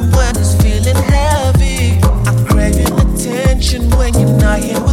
when I'm feeling heavy. I'm craving attention when you're not here.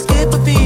skip a beat.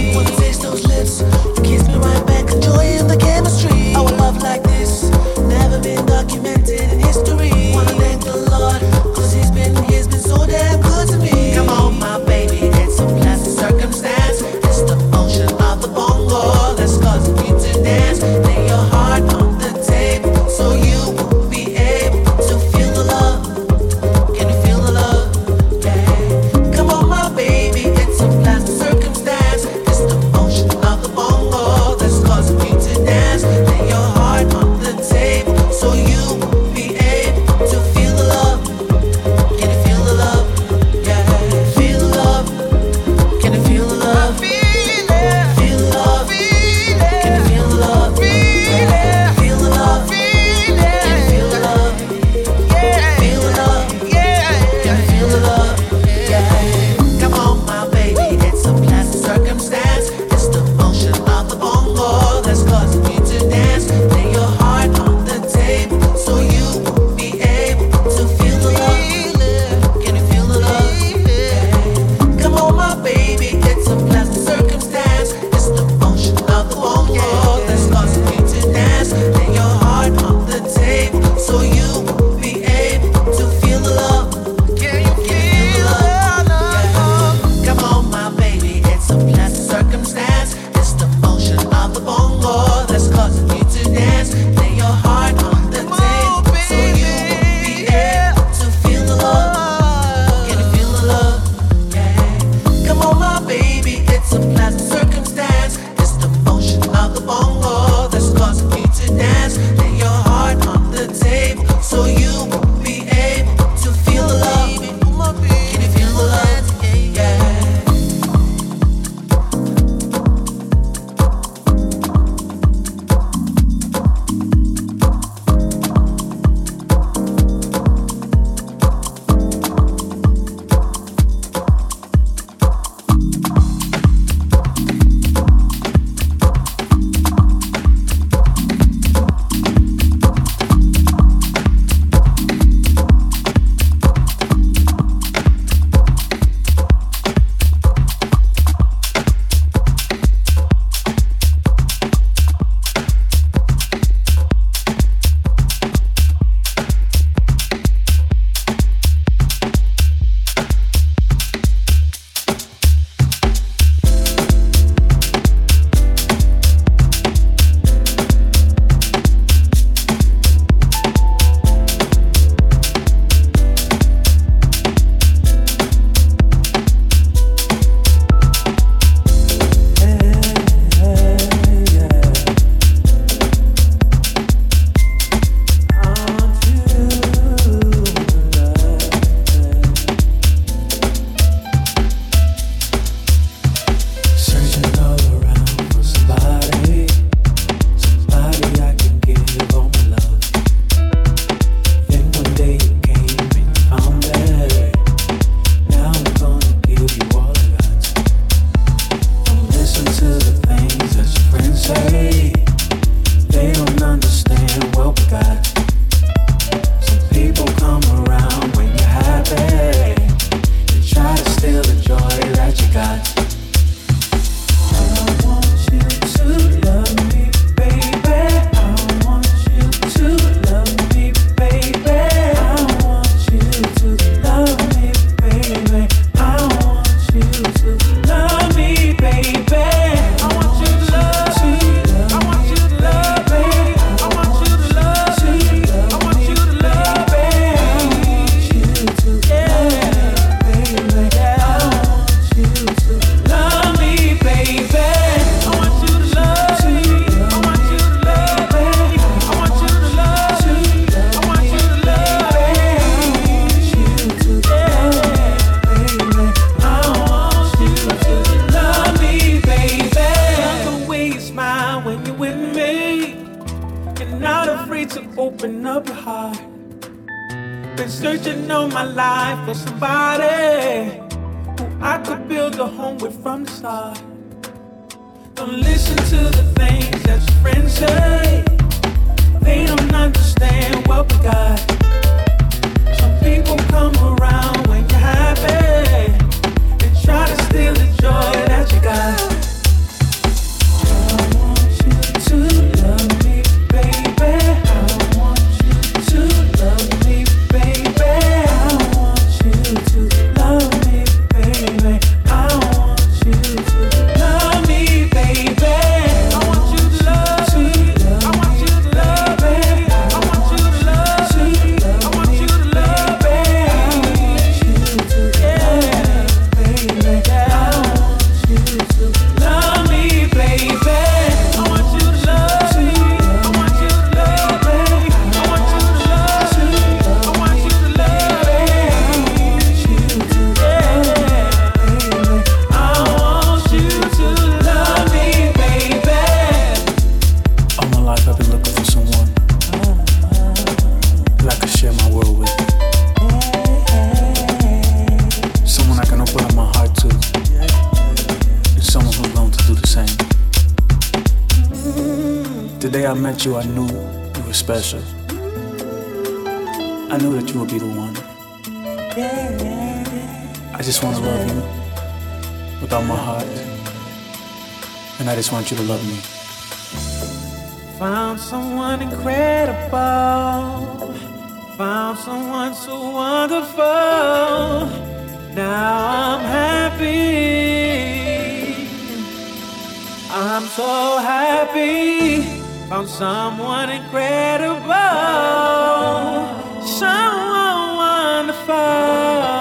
You, I knew you were special. I knew that you would be the one. I just want to love you with all my heart. And I just want you to love me. Found someone incredible. Found someone so wonderful. Now I'm happy. I'm so happy. Found someone incredible, someone wonderful.